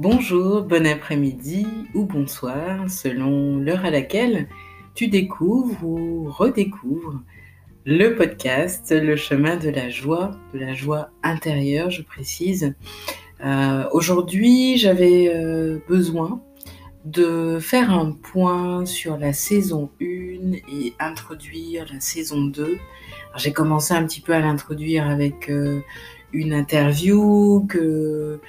Bonjour, bon après-midi ou bonsoir, selon l'heure à laquelle tu découvres ou redécouvres le podcast Le chemin de la joie, de la joie intérieure, je précise. Euh, aujourd'hui, j'avais euh, besoin de faire un point sur la saison 1 et introduire la saison 2. J'ai commencé un petit peu à l'introduire avec euh, une interview que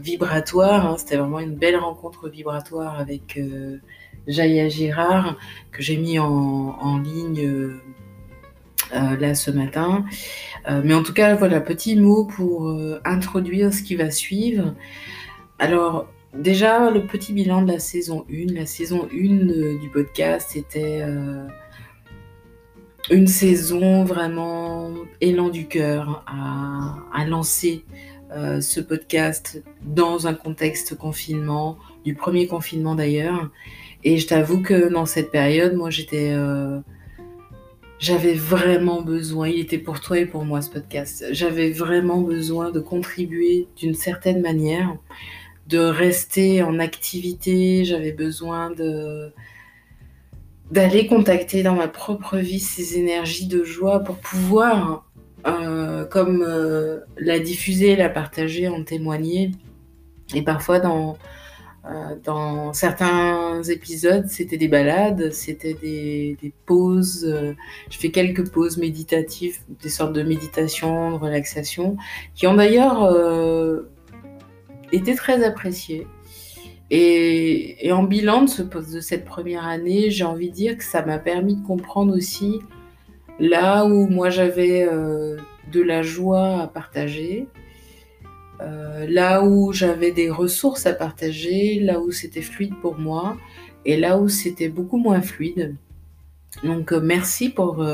vibratoire. Hein. C'était vraiment une belle rencontre vibratoire avec euh, Jaya Girard que j'ai mis en, ligne euh, là ce matin. mais en tout cas, voilà, petit mot pour introduire ce qui va suivre. Alors, déjà, le petit bilan de la saison 1. La saison 1 du podcast était une saison vraiment élan du cœur à lancer euh, ce podcast dans un contexte confinement, du premier confinement d'ailleurs. Et je t'avoue que dans cette période, moi j'étais... Euh, j'avais vraiment besoin, il était pour toi et pour moi ce podcast, j'avais vraiment besoin de contribuer d'une certaine manière, de rester en activité, j'avais besoin de d'aller contacter dans ma propre vie ces énergies de joie pour pouvoir euh, comme euh, la diffuser, la partager, en témoigner. Et parfois, dans, euh, dans certains épisodes, c'était des balades, c'était des, pauses. je fais quelques pauses méditatives, des sortes de méditation, de relaxation, qui ont d'ailleurs été très appréciées. Et, en bilan de cette première année, j'ai envie de dire que ça m'a permis de comprendre aussi Là où moi j'avais euh, de la joie à partager, euh, là où j'avais des ressources à partager, là où c'était fluide pour moi, et là où c'était beaucoup moins fluide. Donc euh, merci pour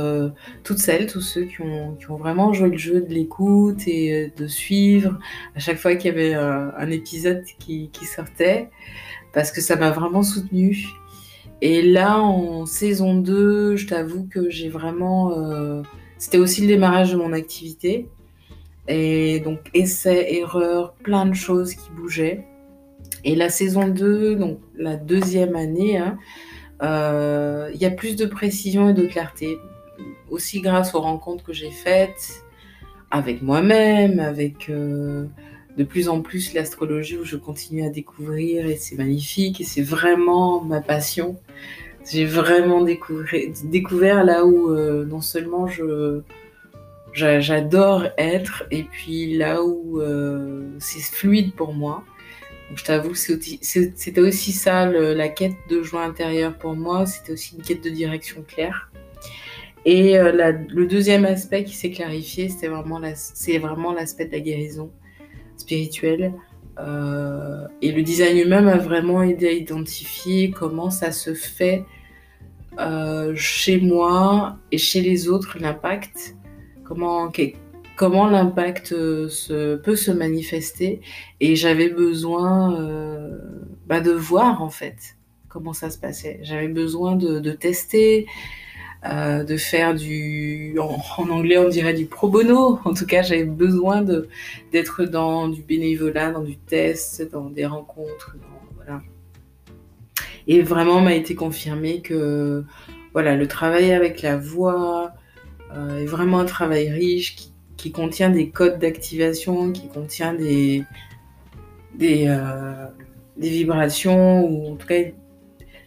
toutes celles, tous ceux qui ont, vraiment joué le jeu de l'écoute et de suivre à chaque fois qu'il y avait un épisode qui, qui sortait, parce que ça m'a vraiment soutenue. Et là, en saison 2, je t'avoue que j'ai vraiment... Euh, c'était aussi le démarrage de mon activité. Et donc, essais, erreurs, plein de choses qui bougeaient. Et la saison 2, donc la deuxième année, hein, euh, il y a plus de précision et de clarté. Aussi grâce aux rencontres que j'ai faites avec moi-même, avec euh, de plus en plus l'astrologie où je continue à découvrir et c'est magnifique et c'est vraiment ma passion. J'ai vraiment découvert, là où euh, non seulement je j'adore être et puis là où euh, c'est fluide pour moi. Donc, je t'avoue, c'était aussi ça la quête de joie intérieure pour moi. C'était aussi une quête de direction claire. Et euh, le deuxième aspect qui s'est clarifié, c'est vraiment l'aspect de la guérison spirituel. Euh, et le design humain m'a vraiment aidé à identifier comment ça se fait euh, chez moi et chez les autres, l'impact, comment, comment l'impact euh, se, peut se manifester. Et j'avais besoin bah, de voir en fait comment ça se passait. J'avais besoin de tester, euh, de faire du, en, anglais on dirait du pro bono. En tout cas, j'avais besoin de d'être dans du bénévolat, dans du test, dans des rencontres, voilà. Et vraiment m'a été confirmé que voilà, le travail avec la voix euh, est vraiment un travail riche qui, qui contient des codes d'activation, qui contient des des, euh, des vibrations ou en tout cas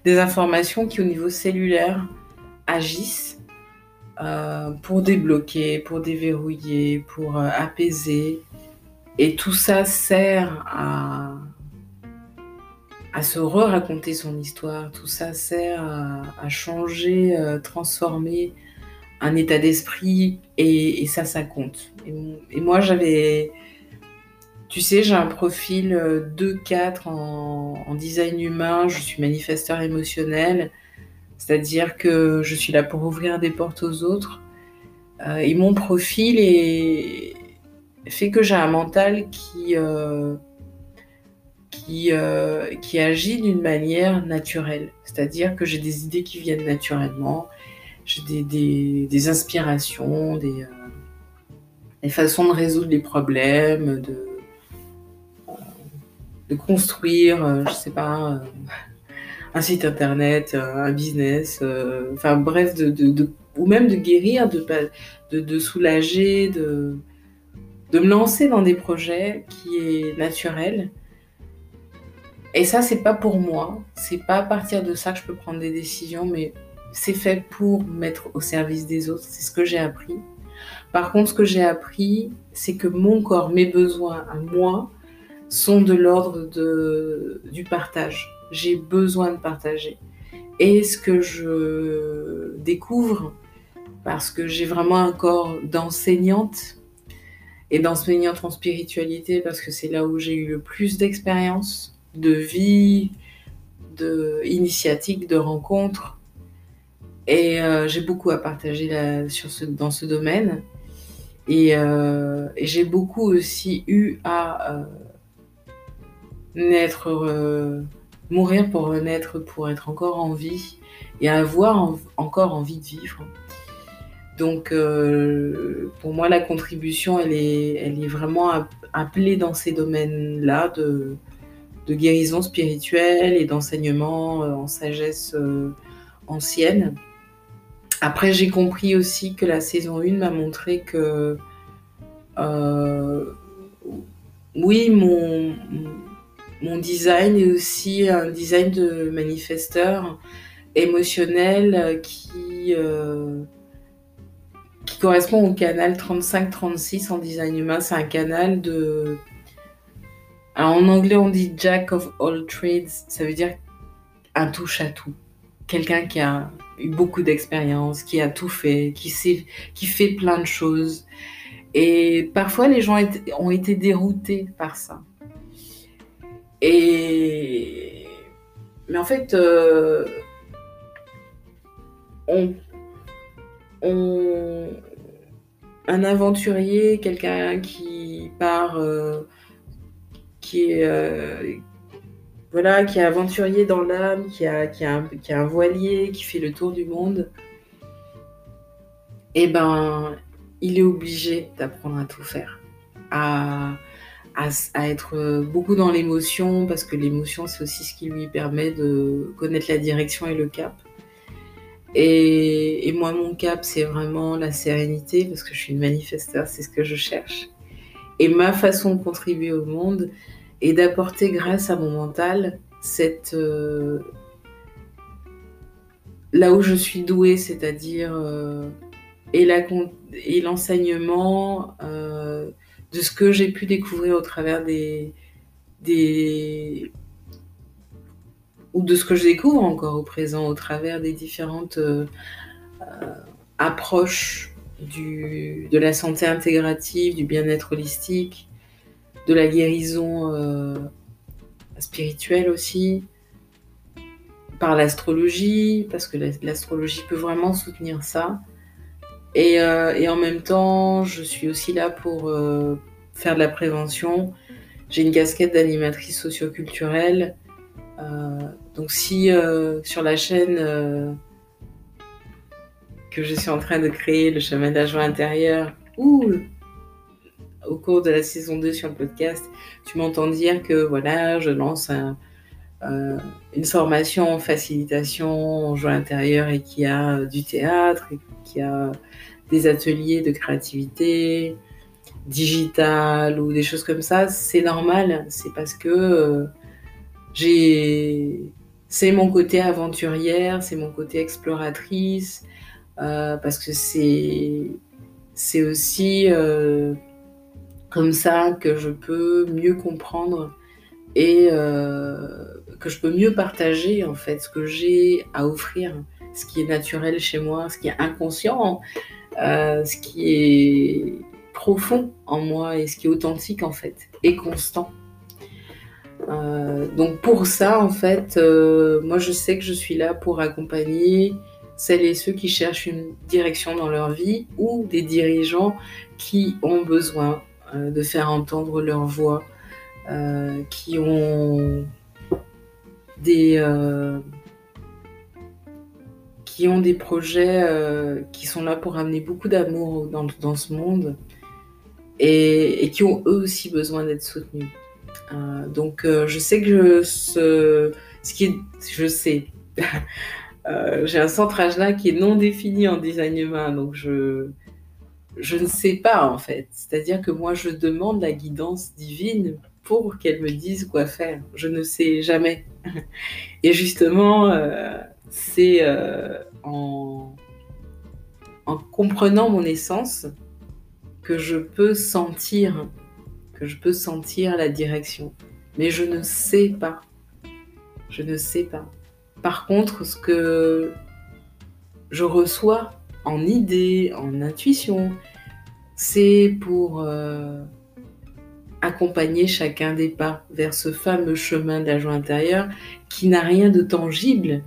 des informations qui au niveau cellulaire agissent euh, pour débloquer, pour déverrouiller, pour euh, apaiser. Et tout ça sert à, à se re-raconter son histoire, tout ça sert à, changer, euh, transformer un état d'esprit et, ça, ça compte. Et, moi, j'avais, tu sais, j'ai un profil 2-4 en, en, design humain, je suis manifesteur émotionnel. C'est-à-dire que je suis là pour ouvrir des portes aux autres. Euh, et mon profil fait que j'ai un mental qui, euh, euh, qui agit d'une manière naturelle. C'est-à-dire que j'ai des idées qui viennent naturellement, j'ai des, inspirations, des, des, façons de résoudre les problèmes, de, construire, je sais pas, un site internet, un business, enfin bref, de, ou même de guérir, de, de, de soulager, de, de me lancer dans des projets qui est naturel. Et ça, c'est pas pour moi. C'est pas à partir de ça que je peux prendre des décisions, mais c'est fait pour mettre au service des autres. C'est ce que j'ai appris. Par contre, ce que j'ai appris, c'est que mon corps, mes besoins à moi, sont de l'ordre du partage. J'ai besoin de partager. Et ce que je découvre, parce que j'ai vraiment un corps d'enseignante, et d'enseignante en spiritualité, parce que c'est là où j'ai eu le plus d'expérience, de vie, de de rencontres. Et euh, j'ai beaucoup à partager sur ce, dans ce domaine. Euh, et, j'ai beaucoup aussi eu à euh, naître, euh, mourir pour renaître, pour être encore en vie et avoir encore envie de vivre. Donc pour moi, la contribution, elle est, elle est vraiment appelée dans ces domaines-là de, de, guérison spirituelle et d'enseignement en sagesse ancienne. Après, j'ai compris aussi que la saison 1 m'a montré que euh, oui, mon, mon design est aussi un design de manifesteur émotionnel qui, euh, qui correspond au canal 35-36 en design humain. C'est un canal de... en anglais, on dit Jack of all trades. Ça veut dire un touche à tout. Quelqu'un qui a eu beaucoup d'expérience, qui a tout fait, qui, qui fait plein de choses. Et parfois, les gens ont été déroutés par ça. Et... Mais en fait, euh, on... un aventurier, quelqu'un qui part, euh, qui est, euh, voilà, qui est aventurier dans l'âme, qui a, un voilier, qui fait le tour du monde, et eh ben, il est obligé d'apprendre à tout faire, à, à, être beaucoup dans l'émotion, parce que l'émotion, c'est aussi ce qui lui permet de connaître la direction et le cap. Et, moi, mon cap, c'est vraiment la sérénité, parce que je suis une manifesteur, c'est ce que je cherche. Et ma façon de contribuer au monde, et d'apporter grâce à mon mental cette euh, là où je suis douée, c'est-à-dire euh, et l'enseignement euh, de ce que j'ai pu découvrir au travers des, des ou de ce que je découvre encore au présent au travers des différentes approches du, de la santé intégrative, du bien-être holistique, de la guérison euh, spirituelle aussi, par l'astrologie, parce que l'astrologie peut vraiment soutenir ça. Euh, et, en même temps, je suis aussi là pour euh, faire de la prévention. J'ai une casquette d'animatrice socioculturelle. donc si sur la chaîne que je suis en train de créer, le chemin d'agent intérieur, ou au cours de la saison 2 sur le podcast, tu m'entends dire que voilà, je lance euh, une formation en facilitation en joie intérieure et qui a du théâtre, et qui a des ateliers de créativité digitale ou des choses comme ça, c'est normal. C'est parce que euh, j'ai, c'est mon côté aventurière, c'est mon côté exploratrice, euh, parce que c'est c'est aussi comme ça que je peux mieux comprendre et euh, que je peux mieux partager en fait ce que j'ai à offrir, ce qui est naturel chez moi, ce qui est inconscient, euh, ce qui est profond en moi et ce qui est authentique en fait et constant. Euh, donc pour ça en fait, moi je sais que je suis là pour accompagner celles et ceux qui cherchent une direction dans leur vie ou des dirigeants qui ont besoin de faire entendre leur voix, euh, qui ont des euh, qui ont des projets qui sont là pour amener beaucoup d'amour dans, dans, ce monde et, qui ont eux aussi besoin d'être soutenus. donc je sais que je, ce, ce qui je sais, j'ai un centrage là qui est non défini en design humain, donc je je ne sais pas en fait. C'est-à-dire que moi je demande la guidance divine pour qu'elle me dise quoi faire. Je ne sais jamais. Et justement, euh, c'est euh, en, en comprenant mon essence que je peux sentir, que je peux sentir la direction. Mais je ne sais pas. Je ne sais pas. Par contre, ce que je reçois en idée, en intuition, c'est pour euh, accompagner chacun des pas vers ce fameux chemin de intérieure qui n'a rien de tangible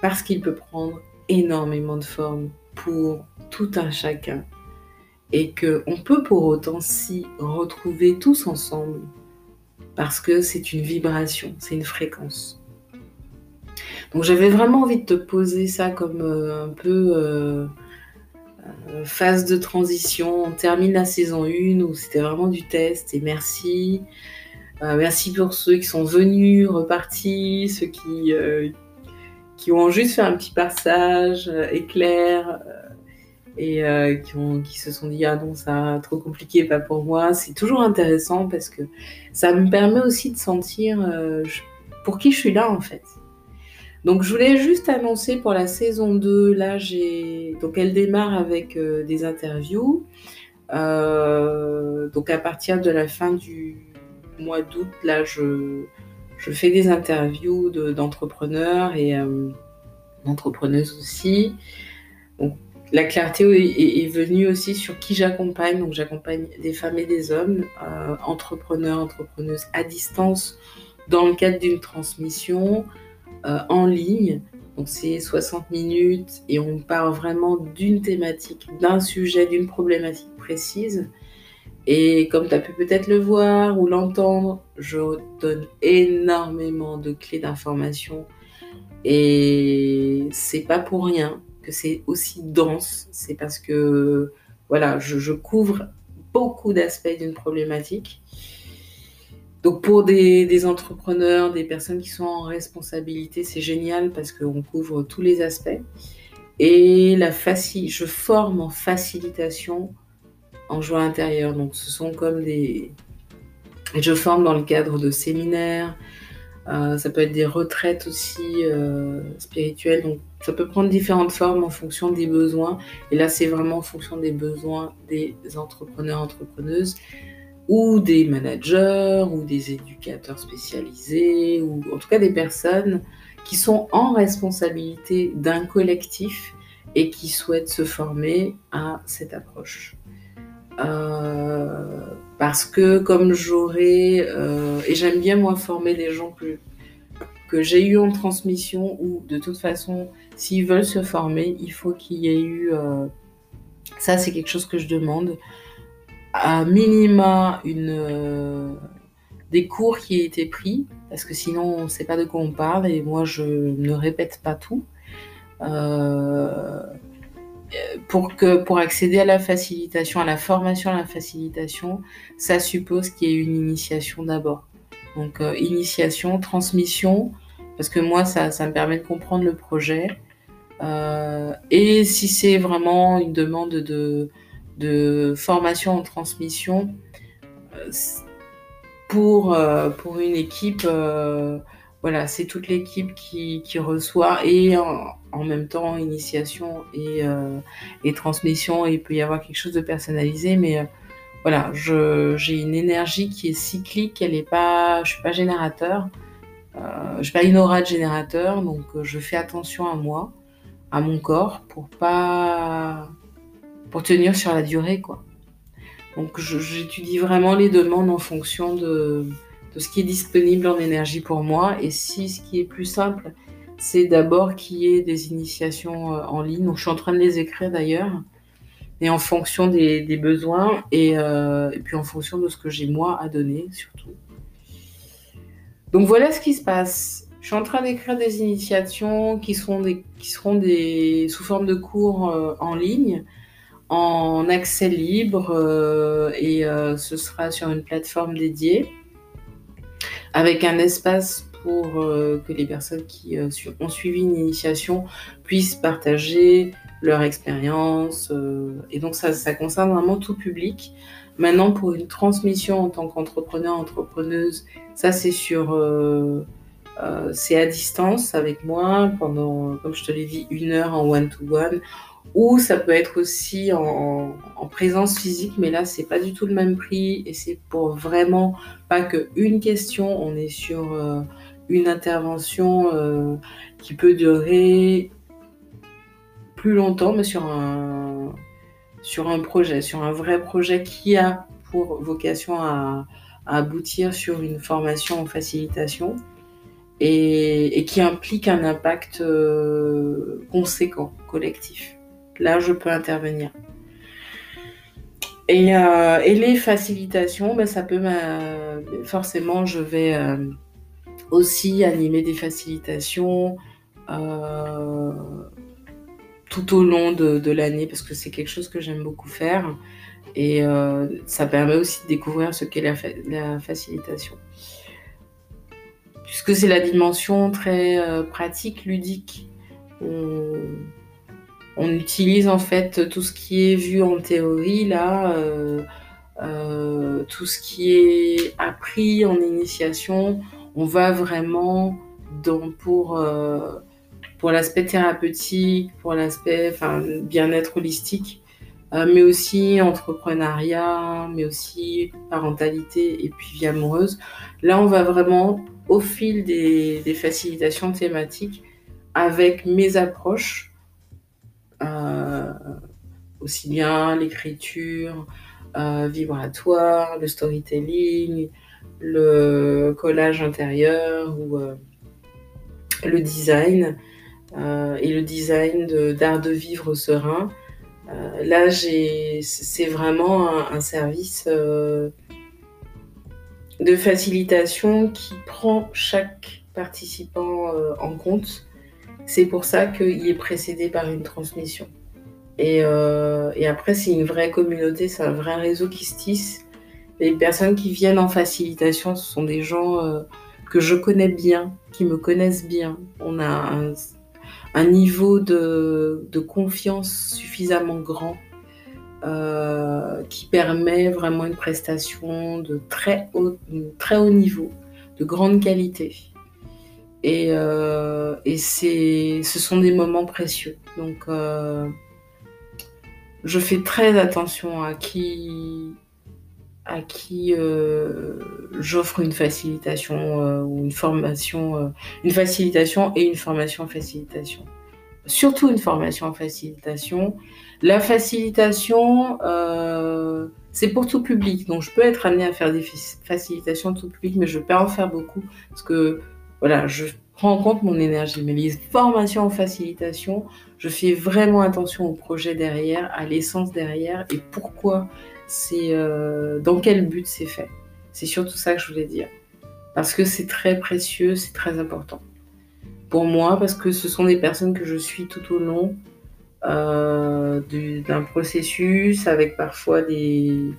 parce qu'il peut prendre énormément de formes pour tout un chacun et qu'on peut pour autant s'y retrouver tous ensemble parce que c'est une vibration, c'est une fréquence. Donc j'avais vraiment envie de te poser ça comme euh, un peu euh, phase de transition. On termine la saison 1 où c'était vraiment du test et merci. Euh, merci pour ceux qui sont venus, repartis, ceux qui, euh, qui ont juste fait un petit passage éclair et qui, qui se sont dit ah non ça trop compliqué pas pour moi c'est toujours intéressant parce que ça me permet aussi de sentir pour qui je suis là en fait donc je voulais juste annoncer pour la saison 2, là j'ai donc elle démarre avec euh, des interviews. Euh, donc à partir de la fin du mois d'août, là je, je fais des interviews d'entrepreneurs et euh, d'entrepreneuses aussi. Donc, la clarté est, est, venue aussi sur qui j'accompagne. Donc j'accompagne des femmes et des hommes, entrepreneurs, entrepreneuses à distance dans le cadre d'une transmission. Euh, en ligne. Donc c'est 60 minutes et on part vraiment d'une thématique, d'un sujet, d'une problématique précise. Et comme tu as pu peut-être le voir ou l'entendre, je donne énormément de clés d'information. Et c'est pas pour rien que c'est aussi dense. C'est parce que voilà, je, je couvre beaucoup d'aspects d'une problématique. Donc pour des, entrepreneurs, des personnes qui sont en responsabilité, c'est génial parce qu'on couvre tous les aspects. Et la je forme en facilitation en joie intérieure. Donc ce sont comme des... Je forme dans le cadre de séminaires, euh, ça peut être des retraites aussi euh, spirituelles. Donc ça peut prendre différentes formes en fonction des besoins. Et là c'est vraiment en fonction des besoins des entrepreneurs, entrepreneuses ou des managers ou des éducateurs spécialisés ou en tout cas des personnes qui sont en responsabilité d'un collectif et qui souhaitent se former à cette approche. Euh, parce que comme j'aurais, euh, et j'aime bien moi former les gens que, que j'ai eu en transmission ou de toute façon, s'ils veulent se former, il faut qu'il y ait eu, euh, ça c'est quelque chose que je demande, à minima une, euh, des cours qui aient été pris, parce que sinon on ne sait pas de quoi on parle et moi je ne répète pas tout. Euh, pour, que, pour accéder à la facilitation, à la formation à la facilitation, ça suppose qu'il y ait une initiation d'abord. Donc euh, initiation, transmission, parce que moi ça, ça me permet de comprendre le projet. et si c'est vraiment une demande de, de formation en transmission euh, pour, euh, pour une équipe. Euh, voilà, c'est toute l'équipe qui, qui, reçoit et en, même temps initiation et, et, transmission. il peut y avoir quelque chose de personnalisé, mais voilà, j'ai une énergie qui est cyclique. Elle est pas, je suis pas générateur. Je suis pas une aura de générateur, donc je fais attention à moi, à mon corps, pour pas pour tenir sur la durée, quoi. Donc j'étudie vraiment les demandes en fonction de, ce qui est disponible en énergie pour moi. Et si ce qui est plus simple, c'est d'abord qu'il y ait des initiations euh, en ligne. Donc je suis en train de les écrire d'ailleurs. Et en fonction des, besoins euh, et, puis en fonction de ce que j'ai moi à donner surtout. Donc voilà ce qui se passe. Je suis en train d'écrire des initiations qui des, qui seront des, sous forme de cours euh, en ligne en accès libre euh, et euh, ce sera sur une plateforme dédiée. avec un espace pour que les personnes qui ont suivi une initiation puissent partager leur expérience. et donc ça, ça concerne vraiment tout public. Maintenant, pour une transmission en tant qu'entrepreneur, entrepreneuse, ça c'est euh, euh, à distance avec moi pendant, comme je te l'ai dit, une heure en one-to-one. Ou ça peut être aussi en, présence physique, mais là c'est pas du tout le même prix et c'est pour vraiment pas que une question. On est sur euh, une intervention qui peut durer plus longtemps, mais sur un sur un projet, sur un vrai projet qui a pour vocation à, aboutir sur une formation en facilitation et, qui implique un impact euh, conséquent, collectif. Là, je peux intervenir. Et, euh, les facilitations, ben, ça peut forcément, je vais euh, aussi animer des facilitations tout au long de, l'année parce que c'est quelque chose que j'aime beaucoup faire et euh, ça permet aussi de découvrir ce qu'est la, facilitation. Puisque c'est la dimension très euh, pratique, ludique. Utilise en fait tout ce qui est vu en théorie là, euh, tout ce qui est appris en initiation. On va vraiment dans, pour pour l'aspect thérapeutique, pour l'aspect bien-être holistique, euh, mais aussi entrepreneuriat, mais aussi parentalité et puis vie amoureuse. Là, on va vraiment, au fil des, facilitations thématiques, avec mes approches, euh, aussi bien l'écriture euh, vibratoire, le storytelling, le collage intérieur ou le design, euh, et le design d'art de, vivre serein. Euh, là, c'est vraiment un, service euh, de facilitation qui prend chaque participant en compte. C'est pour ça qu'il est précédé par une transmission. Et, et après, c'est une vraie communauté, c'est un vrai réseau qui se tisse. Les personnes qui viennent en facilitation, ce sont des gens que je connais bien, qui me connaissent bien. On a un, niveau de, confiance suffisamment grand euh, qui permet vraiment une prestation de très haut, niveau, de grande qualité. Et, euh, ce sont des moments précieux. Donc, euh, je fais très attention à qui, à qui j'offre une facilitation ou une formation, une facilitation et une formation en facilitation. Surtout une formation en facilitation. La facilitation, c'est pour tout public. Donc, je peux être amenée à faire des facilitations tout public, mais je ne peux en faire beaucoup parce que, voilà, je prends en compte mon énergie. Mais les formations en facilitation, je fais vraiment attention au projet derrière, à l'essence derrière et pourquoi c'est euh, dans quel but c'est fait. C'est surtout ça que je voulais dire. Parce que c'est très précieux, c'est très important. Pour moi, parce que ce sont des personnes que je suis tout au long euh, d'un processus, avec parfois des,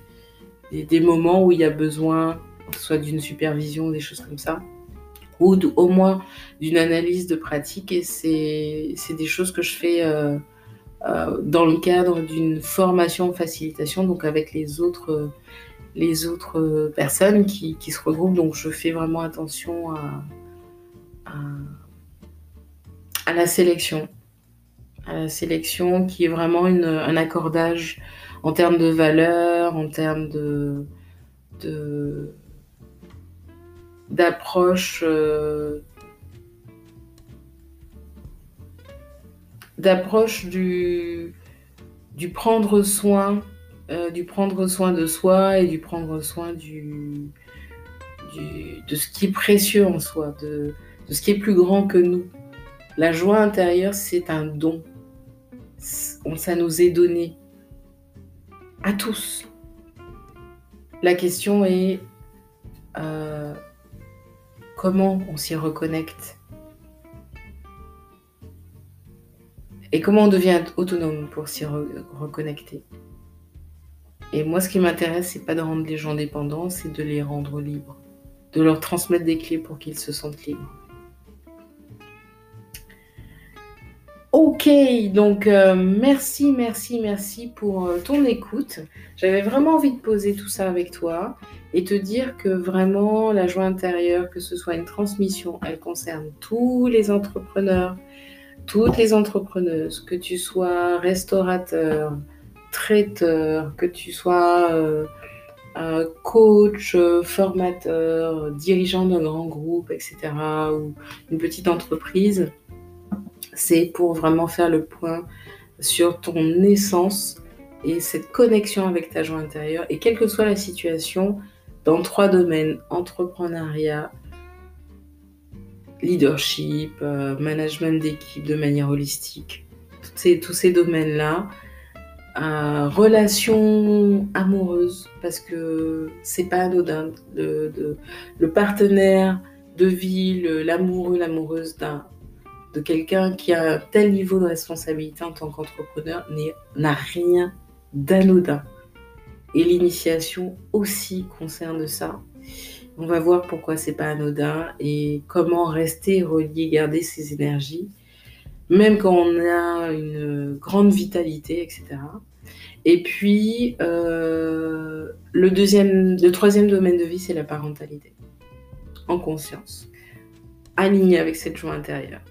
des, moments où il y a besoin, soit d'une supervision, des choses comme ça, ou au moins d'une analyse de pratique. Et c'est des choses que je fais euh, euh, dans le cadre d'une formation en facilitation, donc avec les autres, les autres personnes qui, qui, se regroupent. Donc je fais vraiment attention à, à, la sélection. À la sélection qui est vraiment une, un accordage en termes de valeur, en termes de, d'approche euh, d'approche du, du prendre soin, euh, du prendre soin de soi et du prendre soin du, de ce qui est précieux en soi, de, ce qui est plus grand que nous. La joie intérieure, c'est un don. Ça nous est donné à tous. La question est euh, comment on s'y reconnecte Et comment on devient autonome pour s'y reconnecter Et moi, ce qui m'intéresse, c'est pas de rendre les gens dépendants, c'est de les rendre libres. de leur transmettre des clés pour qu'ils se sentent libres. Ok, donc euh, merci, merci, merci pour euh, ton écoute. J'avais vraiment envie de poser tout ça avec toi et te dire que vraiment la joie intérieure, que ce soit une transmission, elle concerne tous les entrepreneurs, toutes les entrepreneuses, que tu sois restaurateur, traiteur, que tu sois euh, coach, formateur, dirigeant d'un grand groupe, etc., ou une petite entreprise c'est pour vraiment faire le point sur ton essence et cette connexion avec ta joie intérieure. Et quelle que soit la situation, dans trois domaines, entrepreneuriat, leadership, euh, management d'équipe de manière holistique, tous ces, domaines-là, euh, relations amoureuses, parce que c'est pas anodin, le partenaire de vie, l'amoureux, l'amoureuse d'un de quelqu'un qui a un tel niveau de responsabilité en tant qu'entrepreneur n'a rien d'anodin. Et l'initiation aussi concerne ça. On va voir pourquoi c'est pas anodin et comment rester relié, garder ses énergies, même quand on a une grande vitalité, etc. Et puis, euh, le, deuxième, le troisième domaine de vie, c'est la parentalité. En conscience. Aligné avec cette joie intérieure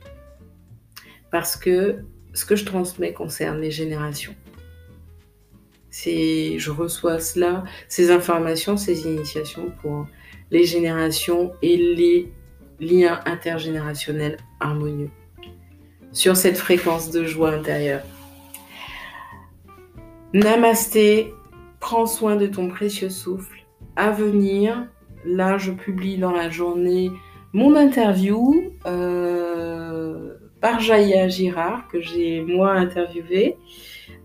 parce que ce que je transmets concerne les générations. Je reçois cela, ces informations, ces initiations pour les générations et les liens intergénérationnels harmonieux sur cette fréquence de joie intérieure. Namasté, prends soin de ton précieux souffle. À venir, là je publie dans la journée mon interview. Euh, par Jaya Girard, que j'ai moi interviewé.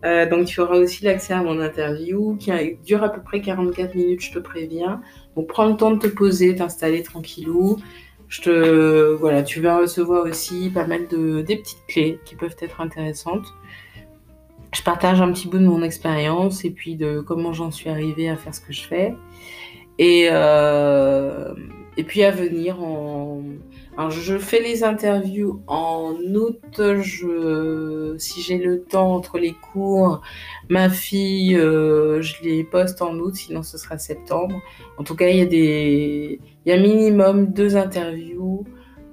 Euh, donc tu auras aussi l'accès à mon interview qui dure à peu près 44 minutes, je te préviens. Donc prends le temps de te poser, t'installer tranquillou. Je te, voilà, tu vas recevoir aussi pas mal de des petites clés qui peuvent être intéressantes. Je partage un petit peu de mon expérience et puis de comment j'en suis arrivée à faire ce que je fais. Et, euh, et puis à venir en, je fais les interviews en août. Si j'ai le temps entre les cours, ma fille, euh, je les poste en août, sinon ce sera septembre. En tout cas, il y a des, il y a minimum deux interviews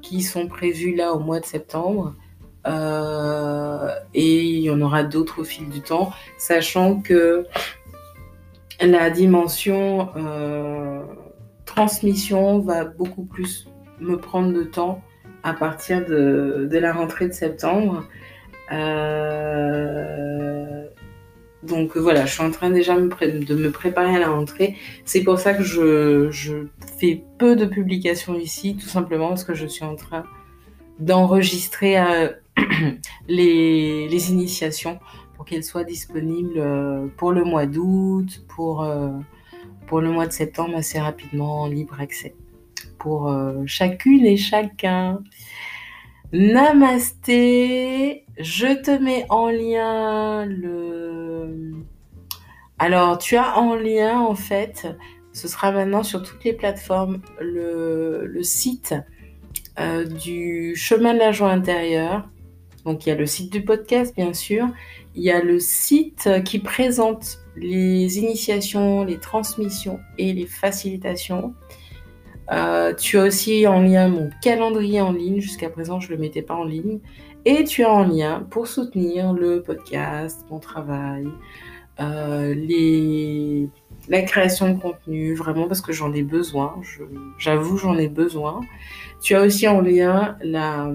qui sont prévues là au mois de septembre. Euh, et il y en aura d'autres au fil du temps, sachant que la dimension euh, transmission va beaucoup plus me prendre de temps à partir de, la rentrée de septembre. Euh, donc voilà, je suis en train déjà de me préparer à la rentrée. C'est pour ça que je, fais peu de publications ici, tout simplement parce que je suis en train d'enregistrer euh, les, initiations pour qu'elles soient disponibles euh, pour le mois d'août, pour, pour le mois de septembre assez rapidement en libre accès pour euh, chacune et chacun. Namasté, je te mets en lien le... Alors, tu as en lien, en fait, ce sera maintenant sur toutes les plateformes, le, site euh, du chemin de la joie intérieure. Donc, il y a le site du podcast, bien sûr. Il y a le site qui présente les initiations, les transmissions et les facilitations. Euh, tu as aussi en lien mon calendrier en ligne. Jusqu'à présent, je ne le mettais pas en ligne. Et tu as en lien pour soutenir le podcast, mon travail, euh, les... la création de contenu, vraiment parce que j'en ai besoin. J'avoue, j'en ai besoin. Tu as aussi en lien la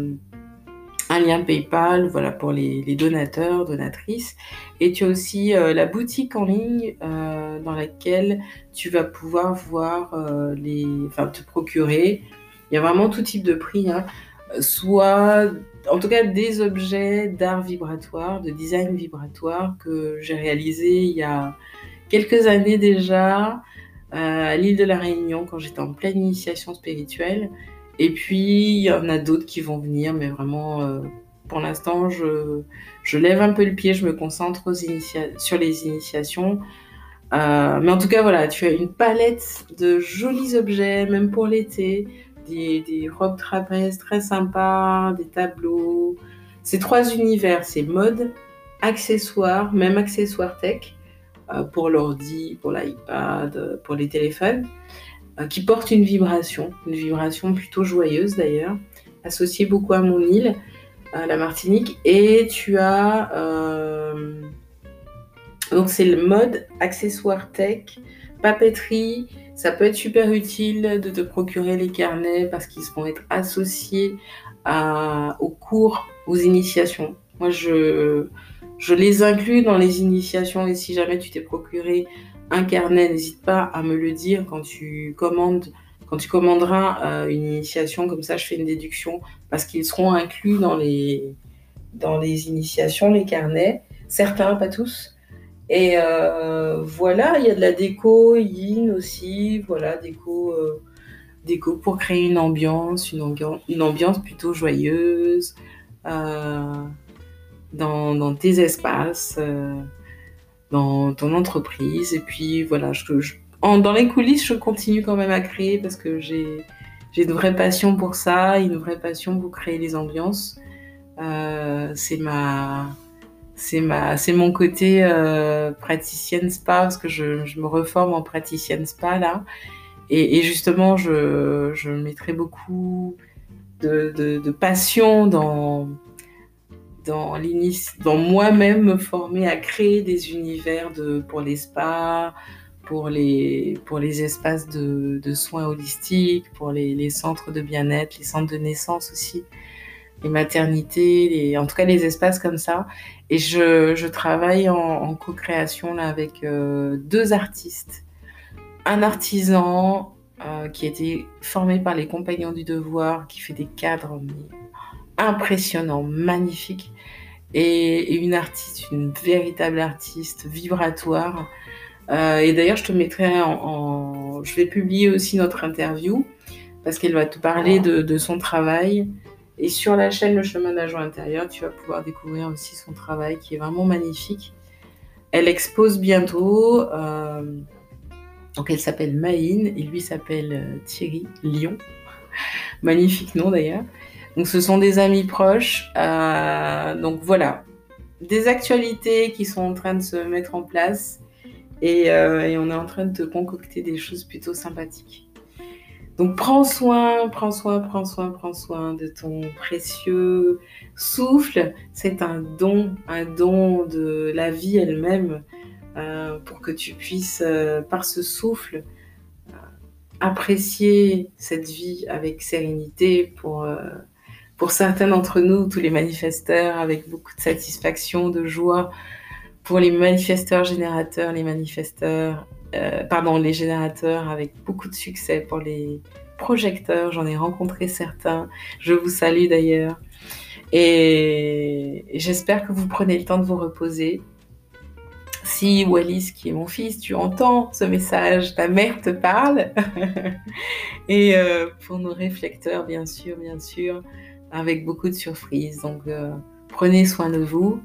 un lien PayPal, voilà pour les, donateurs, donatrices. Et tu as aussi euh, la boutique en ligne euh, dans laquelle tu vas pouvoir voir euh, les, enfin te procurer. Il y a vraiment tout type de prix, hein. soit en tout cas des objets d'art vibratoire, de design vibratoire que j'ai réalisé il y a quelques années déjà à l'île de la Réunion quand j'étais en pleine initiation spirituelle. Et puis, il y en a d'autres qui vont venir, mais vraiment, euh, pour l'instant, je, je, lève un peu le pied, je me concentre sur les initiations. Euh, mais en tout cas, voilà, tu as une palette de jolis objets, même pour l'été, des, robes trapèzes très sympas, des tableaux. Ces trois univers, c'est mode, accessoires, même accessoires tech, euh, pour l'ordi, pour l'iPad, pour les téléphones, qui portent une vibration, une vibration plutôt joyeuse d'ailleurs, associée beaucoup à mon île, à la Martinique. Et tu as donc c'est le mode accessoire tech, papeterie. Ça peut être super utile de te procurer les carnets parce qu'ils vont être associés aux cours, aux initiations. Moi, je, je les inclus dans les initiations et si jamais tu t'es procuré un carnet, n'hésite pas à me le dire quand tu commandes, quand tu commanderas euh, une initiation. Comme ça, je fais une déduction parce qu'ils seront inclus dans les, initiations, les carnets. Certains, pas tous. Et euh, voilà, il y a de la déco yin aussi, voilà, déco, euh, déco pour créer une ambiance, une, ambiance, plutôt joyeuse dans, dans, tes espaces, dans ton entreprise. Et puis voilà, je, dans les coulisses, je continue quand même à créer parce que j'ai une vraie passion pour ça, une vraie passion pour créer les ambiances. c'est ma c'est ma, c'est mon côté euh, praticienne spa parce que je, je, me reforme en praticienne spa là. Et, et justement, je, je mettrai beaucoup de, de, de passion dans, dans, dans moi-même me former à créer des univers de, pour les spas, pour les, pour les espaces de, soins holistiques, pour les, centres de bien-être, les centres de naissance aussi les maternités, en tout cas les espaces comme ça. Et je, je travaille en, co-création là avec euh, deux artistes. Un artisan euh, qui a été formé par les compagnons du devoir, qui fait des cadres impressionnants, magnifiques. Et, et, une artiste, une véritable artiste vibratoire. Euh, et d'ailleurs, je te mettrai en, en, Je vais publier aussi notre interview parce qu'elle va te parler de, de son travail. Et sur la chaîne Le Chemin d'un jour intérieur, tu vas pouvoir découvrir aussi son travail qui est vraiment magnifique. Elle expose bientôt. Euh, donc elle s'appelle Maïne et lui s'appelle euh, Thierry Lyon. Magnifique nom d'ailleurs. Donc ce sont des amis proches. Euh, donc voilà, des actualités qui sont en train de se mettre en place et, et on est en train de te concocter des choses plutôt sympathiques. Donc prends soin, prends soin, prends soin, prends soin de ton précieux souffle. C'est un don, un don de la vie elle-même euh, pour que tu puisses, euh, par ce souffle, euh, apprécier cette vie avec sérénité pour, euh, pour certains d'entre nous, tous les manifesteurs, avec beaucoup de satisfaction, de joie. Pour les manifesteurs générateurs, les manifesteurs euh, pardon, les générateurs avec beaucoup de succès pour les projecteurs. J'en ai rencontré certains. Je vous salue d'ailleurs. Et j'espère que vous prenez le temps de vous reposer. Si Wallis, qui est mon fils, tu entends ce message, ta mère te parle. et euh, pour nos réflecteurs, bien sûr, bien sûr, avec beaucoup de surprises. Donc, euh, prenez soin de vous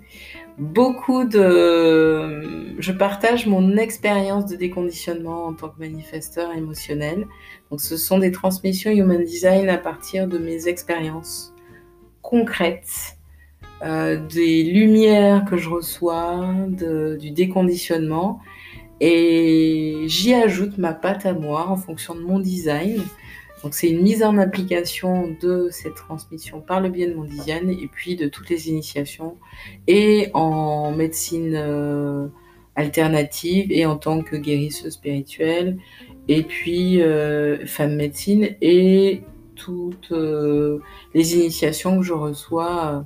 beaucoup de... Je partage mon expérience de déconditionnement en tant que manifesteur émotionnel. Donc ce sont des transmissions Human Design à partir de mes expériences concrètes, euh, des lumières que je reçois, du déconditionnement. Et j'y ajoute ma patte à moi en fonction de mon design. Donc c'est une mise en application de cette transmission par le biais de mon design et puis de toutes les initiations et en médecine euh, alternative et en tant que guérisseuse spirituelle et puis euh, femme médecine et toutes euh, les initiations que je reçois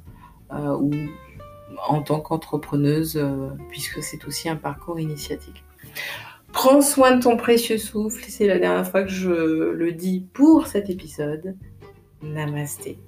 ou en tant qu'entrepreneuse puisque c'est aussi un parcours initiatique. Prends soin de ton précieux souffle. C'est la dernière fois que je le dis pour cet épisode. Namasté.